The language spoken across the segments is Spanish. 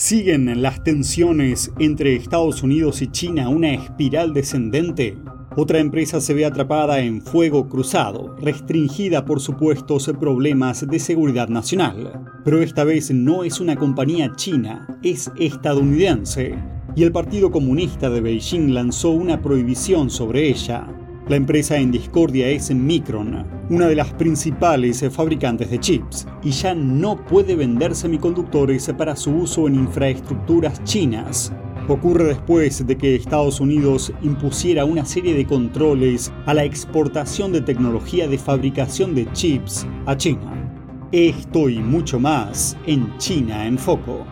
¿Siguen las tensiones entre Estados Unidos y China una espiral descendente? Otra empresa se ve atrapada en fuego cruzado, restringida por supuestos problemas de seguridad nacional. Pero esta vez no es una compañía china, es estadounidense. Y el Partido Comunista de Beijing lanzó una prohibición sobre ella. La empresa en discordia es Micron, una de las principales fabricantes de chips, y ya no puede vender semiconductores para su uso en infraestructuras chinas. Ocurre después de que Estados Unidos impusiera una serie de controles a la exportación de tecnología de fabricación de chips a China. Esto y mucho más en China en Foco.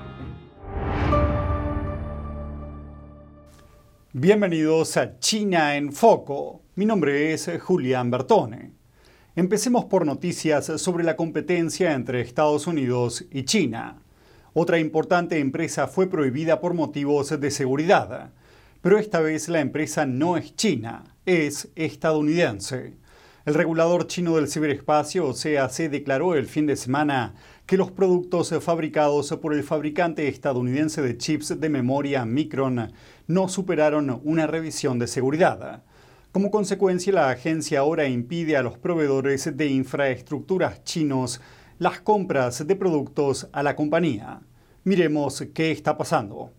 Bienvenidos a China en Foco mi nombre es Julián Bertone. Empecemos por noticias sobre la competencia entre Estados Unidos y China. Otra importante empresa fue prohibida por motivos de seguridad, pero esta vez la empresa no es china, es estadounidense. El regulador chino del ciberespacio, CAC, declaró el fin de semana que los productos fabricados por el fabricante estadounidense de chips de memoria Micron no superaron una revisión de seguridad. Como consecuencia, la agencia ahora impide a los proveedores de infraestructuras chinos las compras de productos a la compañía. Miremos qué está pasando.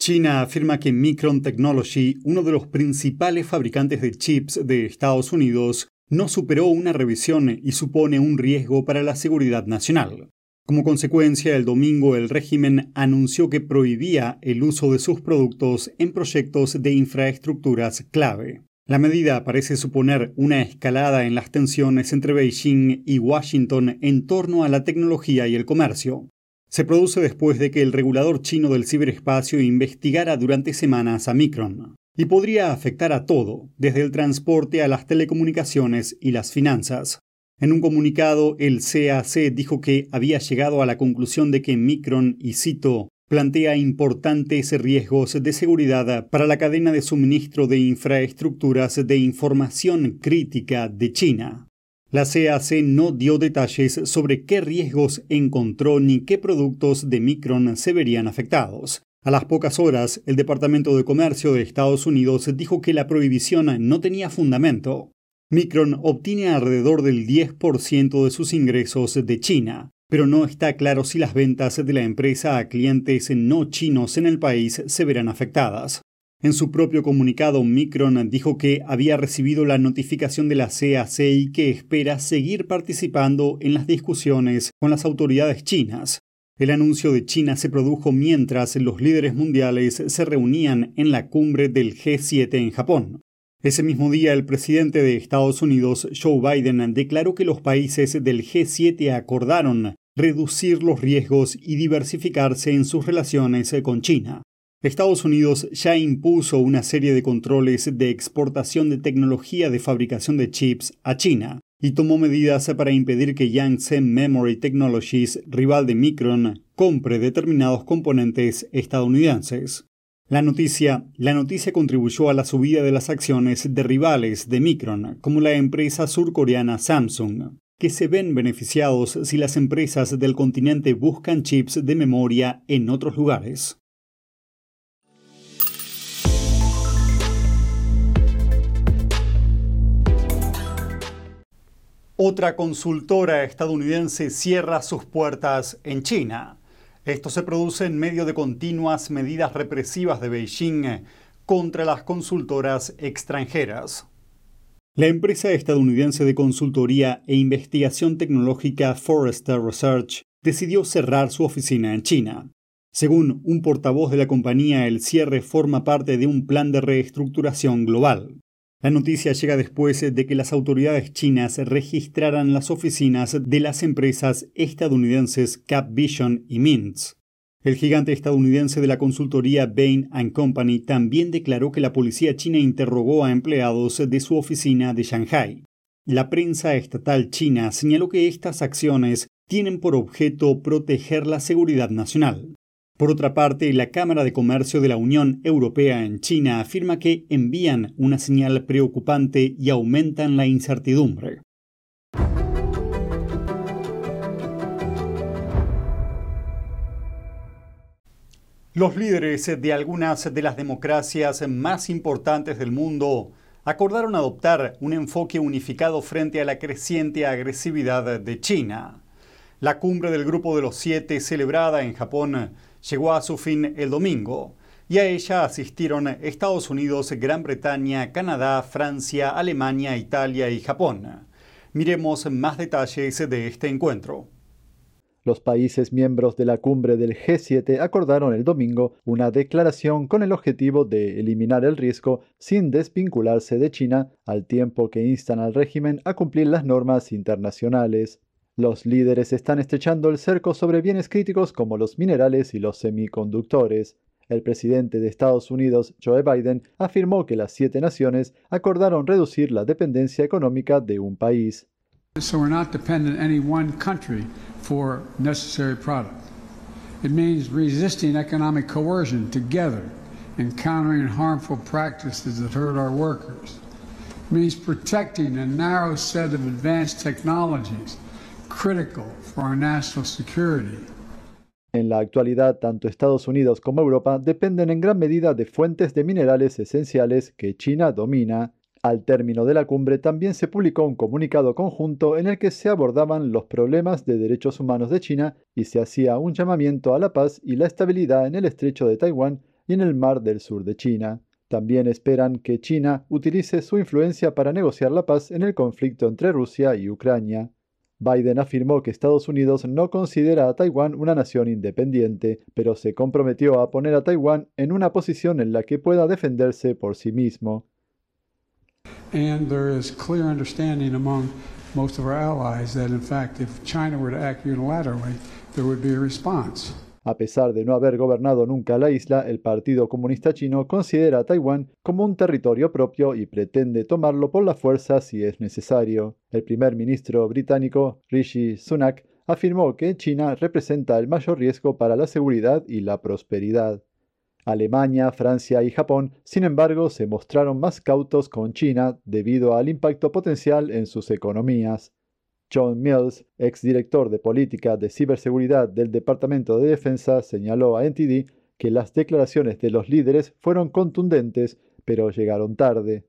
China afirma que Micron Technology, uno de los principales fabricantes de chips de Estados Unidos, no superó una revisión y supone un riesgo para la seguridad nacional. Como consecuencia, el domingo el régimen anunció que prohibía el uso de sus productos en proyectos de infraestructuras clave. La medida parece suponer una escalada en las tensiones entre Beijing y Washington en torno a la tecnología y el comercio. Se produce después de que el regulador chino del ciberespacio investigara durante semanas a Micron, y podría afectar a todo, desde el transporte a las telecomunicaciones y las finanzas. En un comunicado, el CAC dijo que había llegado a la conclusión de que Micron, y cito, plantea importantes riesgos de seguridad para la cadena de suministro de infraestructuras de información crítica de China. La CAC no dio detalles sobre qué riesgos encontró ni qué productos de Micron se verían afectados. A las pocas horas, el Departamento de Comercio de Estados Unidos dijo que la prohibición no tenía fundamento. Micron obtiene alrededor del 10% de sus ingresos de China, pero no está claro si las ventas de la empresa a clientes no chinos en el país se verán afectadas. En su propio comunicado, Micron dijo que había recibido la notificación de la CAC y que espera seguir participando en las discusiones con las autoridades chinas. El anuncio de China se produjo mientras los líderes mundiales se reunían en la cumbre del G7 en Japón. Ese mismo día, el presidente de Estados Unidos, Joe Biden, declaró que los países del G7 acordaron reducir los riesgos y diversificarse en sus relaciones con China. Estados Unidos ya impuso una serie de controles de exportación de tecnología de fabricación de chips a China y tomó medidas para impedir que Yangtze Memory Technologies, rival de Micron, compre determinados componentes estadounidenses. La noticia, la noticia contribuyó a la subida de las acciones de rivales de Micron, como la empresa surcoreana Samsung, que se ven beneficiados si las empresas del continente buscan chips de memoria en otros lugares. Otra consultora estadounidense cierra sus puertas en China. Esto se produce en medio de continuas medidas represivas de Beijing contra las consultoras extranjeras. La empresa estadounidense de consultoría e investigación tecnológica Forrester Research decidió cerrar su oficina en China. Según un portavoz de la compañía, el cierre forma parte de un plan de reestructuración global. La noticia llega después de que las autoridades chinas registraran las oficinas de las empresas estadounidenses CapVision y Mintz. El gigante estadounidense de la consultoría Bain Company también declaró que la policía china interrogó a empleados de su oficina de Shanghai. La prensa estatal china señaló que estas acciones tienen por objeto proteger la seguridad nacional. Por otra parte, la Cámara de Comercio de la Unión Europea en China afirma que envían una señal preocupante y aumentan la incertidumbre. Los líderes de algunas de las democracias más importantes del mundo acordaron adoptar un enfoque unificado frente a la creciente agresividad de China. La cumbre del Grupo de los Siete, celebrada en Japón, llegó a su fin el domingo, y a ella asistieron Estados Unidos, Gran Bretaña, Canadá, Francia, Alemania, Italia y Japón. Miremos más detalles de este encuentro. Los países miembros de la cumbre del G7 acordaron el domingo una declaración con el objetivo de eliminar el riesgo sin desvincularse de China, al tiempo que instan al régimen a cumplir las normas internacionales. Los líderes están estrechando el cerco sobre bienes críticos como los minerales y los semiconductores. El presidente de Estados Unidos, Joe Biden, afirmó que las siete naciones acordaron reducir la dependencia económica de un país. So we're not dependent on any one country for necessary product. It means resisting economic coercion together and countering harmful practices that hurt our workers. It means protecting a narrow set of advanced technologies En la actualidad, tanto Estados Unidos como Europa dependen en gran medida de fuentes de minerales esenciales que China domina al término de la cumbre también se publicó un comunicado conjunto en el que se abordaban los problemas de derechos humanos de China y se hacía un llamamiento a la paz y la estabilidad en el estrecho de Taiwán y en el mar del sur de China. También esperan que China utilice su influencia para negociar la paz en el conflicto entre Rusia y Ucrania. Biden afirmó que Estados Unidos no considera a Taiwán una nación independiente, pero se comprometió a poner a Taiwán en una posición en la que pueda defenderse por sí mismo. And there is clear understanding among most of our allies that, in fact, if China were to act unilaterally, there would be a response. A pesar de no haber gobernado nunca la isla, el Partido Comunista Chino considera a Taiwán como un territorio propio y pretende tomarlo por la fuerza si es necesario. El primer ministro británico, Rishi Sunak, afirmó que China representa el mayor riesgo para la seguridad y la prosperidad. Alemania, Francia y Japón, sin embargo, se mostraron más cautos con China debido al impacto potencial en sus economías. John Mills, exdirector de política de ciberseguridad del Departamento de Defensa, señaló a NTD que las declaraciones de los líderes fueron contundentes, pero llegaron tarde.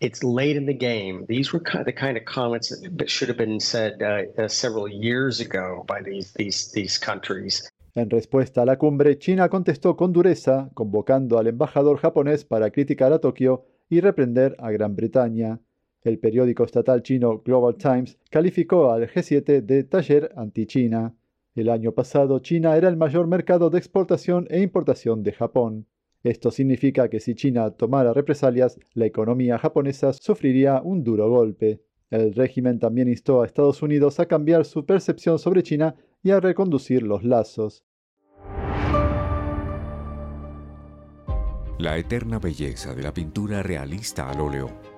It's late in the game. These were the kind of comments that should have been said uh, uh, several years ago by these, these, these countries. En respuesta a la cumbre, China contestó con dureza, convocando al embajador japonés para criticar a Tokio y reprender a Gran Bretaña. El periódico estatal chino Global Times calificó al G7 de taller anti-China. El año pasado, China era el mayor mercado de exportación e importación de Japón. Esto significa que si China tomara represalias, la economía japonesa sufriría un duro golpe. El régimen también instó a Estados Unidos a cambiar su percepción sobre China y a reconducir los lazos. La eterna belleza de la pintura realista al óleo.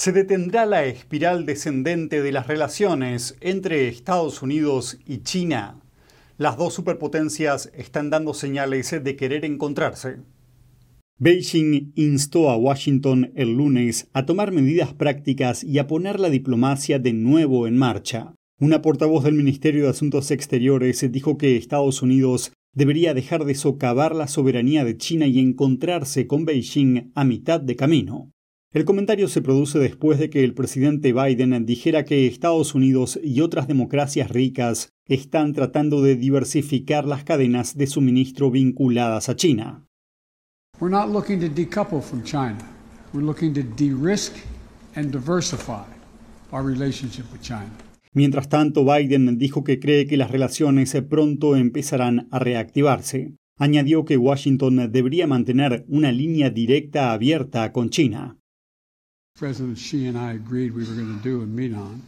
Se detendrá la espiral descendente de las relaciones entre Estados Unidos y China. Las dos superpotencias están dando señales de querer encontrarse. Beijing instó a Washington el lunes a tomar medidas prácticas y a poner la diplomacia de nuevo en marcha. Una portavoz del Ministerio de Asuntos Exteriores dijo que Estados Unidos debería dejar de socavar la soberanía de China y encontrarse con Beijing a mitad de camino. El comentario se produce después de que el presidente Biden dijera que Estados Unidos y otras democracias ricas están tratando de diversificar las cadenas de suministro vinculadas a China. We're not looking to decouple from China. We're looking to de-risk and diversify our relationship with China. Mientras tanto, Biden dijo que cree que las relaciones pronto empezarán a reactivarse. Añadió que Washington debería mantener una línea directa abierta con China. President Xi and I agreed we were going to do a meet on,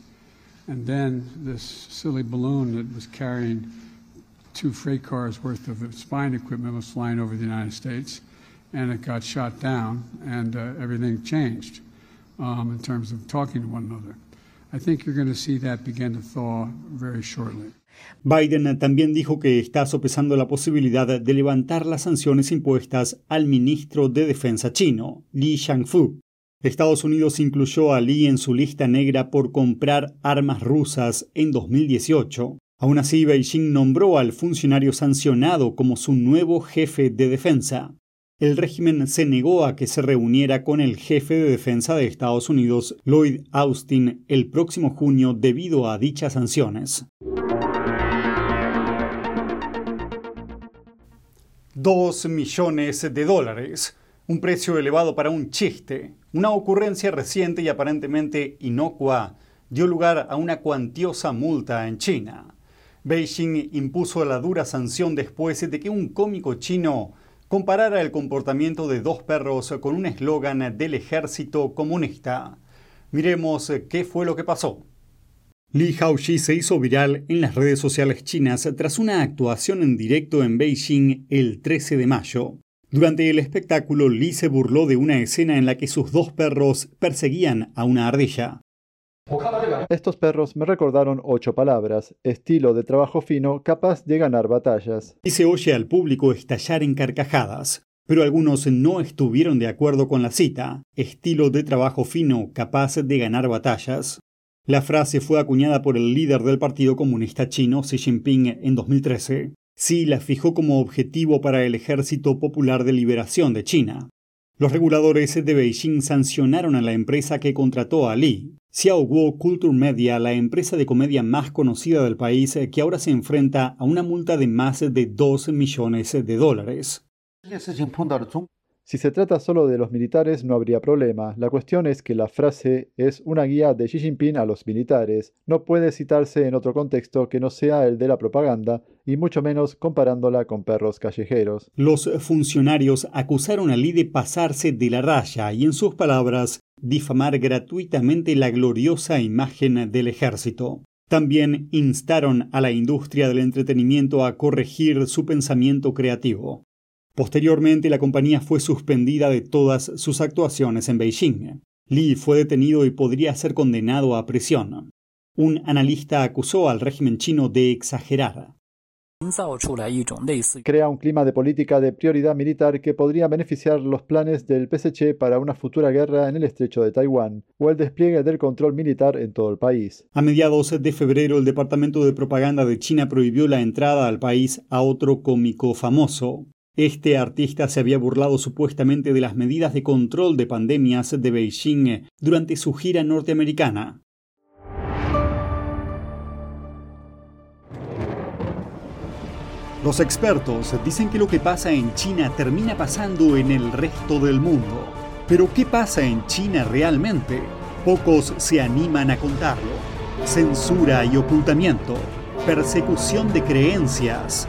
and then this silly balloon that was carrying two freight cars worth of spine equipment was flying over the United States, and it got shot down, and uh, everything changed um, in terms of talking to one another. I think you're going to see that begin to thaw very shortly. Biden también dijo que está sopesando la posibilidad de levantar las sanciones impuestas al ministro de Defensa chino, Li Shangfu. Estados Unidos incluyó a Li en su lista negra por comprar armas rusas en 2018. Aún así, Beijing nombró al funcionario sancionado como su nuevo jefe de defensa. El régimen se negó a que se reuniera con el jefe de defensa de Estados Unidos, Lloyd Austin, el próximo junio debido a dichas sanciones. 2 millones de dólares, un precio elevado para un chiste, una ocurrencia reciente y aparentemente inocua, dio lugar a una cuantiosa multa en China. Beijing impuso la dura sanción después de que un cómico chino comparara el comportamiento de dos perros con un eslogan del ejército comunista. Miremos qué fue lo que pasó. Li Haoxi se hizo viral en las redes sociales chinas tras una actuación en directo en Beijing el 13 de mayo. Durante el espectáculo, Li se burló de una escena en la que sus dos perros perseguían a una ardilla. Estos perros me recordaron ocho palabras, estilo de trabajo fino capaz de ganar batallas. Y se oye al público estallar en carcajadas, pero algunos no estuvieron de acuerdo con la cita, estilo de trabajo fino capaz de ganar batallas. La frase fue acuñada por el líder del Partido Comunista Chino, Xi Jinping, en 2013. Xi la fijó como objetivo para el Ejército Popular de Liberación de China. Los reguladores de Beijing sancionaron a la empresa que contrató a Li, Xiaoguo Culture Media, la empresa de comedia más conocida del país, que ahora se enfrenta a una multa de más de 2 millones de dólares. Si se trata solo de los militares no habría problema. La cuestión es que la frase es una guía de Xi Jinping a los militares. No puede citarse en otro contexto que no sea el de la propaganda, y mucho menos comparándola con perros callejeros. Los funcionarios acusaron a Li de pasarse de la raya y, en sus palabras, difamar gratuitamente la gloriosa imagen del ejército. También instaron a la industria del entretenimiento a corregir su pensamiento creativo. Posteriormente, la compañía fue suspendida de todas sus actuaciones en Beijing. Li fue detenido y podría ser condenado a prisión. Un analista acusó al régimen chino de exagerar. Crea un clima de política de prioridad militar que podría beneficiar los planes del PSC para una futura guerra en el estrecho de Taiwán o el despliegue del control militar en todo el país. A mediados de febrero, el Departamento de Propaganda de China prohibió la entrada al país a otro cómico famoso. Este artista se había burlado supuestamente de las medidas de control de pandemias de Beijing durante su gira norteamericana. Los expertos dicen que lo que pasa en China termina pasando en el resto del mundo. Pero ¿qué pasa en China realmente? Pocos se animan a contarlo. Censura y ocultamiento, persecución de creencias,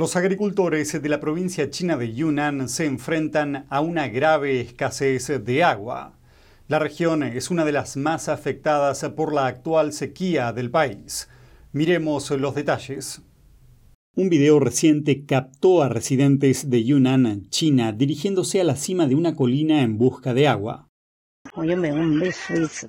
Los agricultores de la provincia china de Yunnan se enfrentan a una grave escasez de agua. La región es una de las más afectadas por la actual sequía del país. Miremos los detalles. Un video reciente captó a residentes de Yunnan, China, dirigiéndose a la cima de una colina en busca de agua.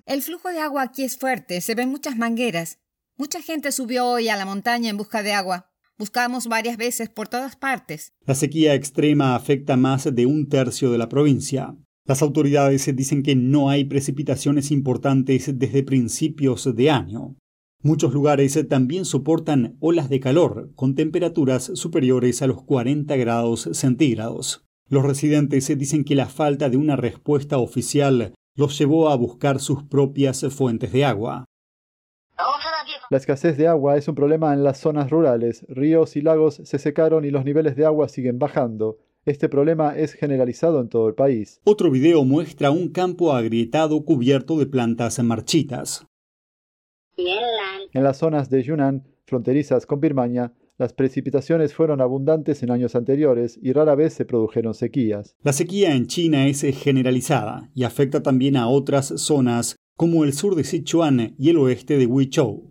El flujo de agua aquí es fuerte, se ven muchas mangueras. Mucha gente subió hoy a la montaña en busca de agua. Buscamos varias veces por todas partes. La sequía extrema afecta más de un tercio de la provincia. Las autoridades dicen que no hay precipitaciones importantes desde principios de año. Muchos lugares también soportan olas de calor con temperaturas superiores a los 40 grados centígrados. Los residentes dicen que la falta de una respuesta oficial los llevó a buscar sus propias fuentes de agua. La escasez de agua es un problema en las zonas rurales. Ríos y lagos se secaron y los niveles de agua siguen bajando. Este problema es generalizado en todo el país. Otro video muestra un campo agrietado cubierto de plantas marchitas. En las zonas de Yunnan, fronterizas con Birmania, las precipitaciones fueron abundantes en años anteriores y rara vez se produjeron sequías. La sequía en China es generalizada y afecta también a otras zonas como el sur de Sichuan y el oeste de Huizhou.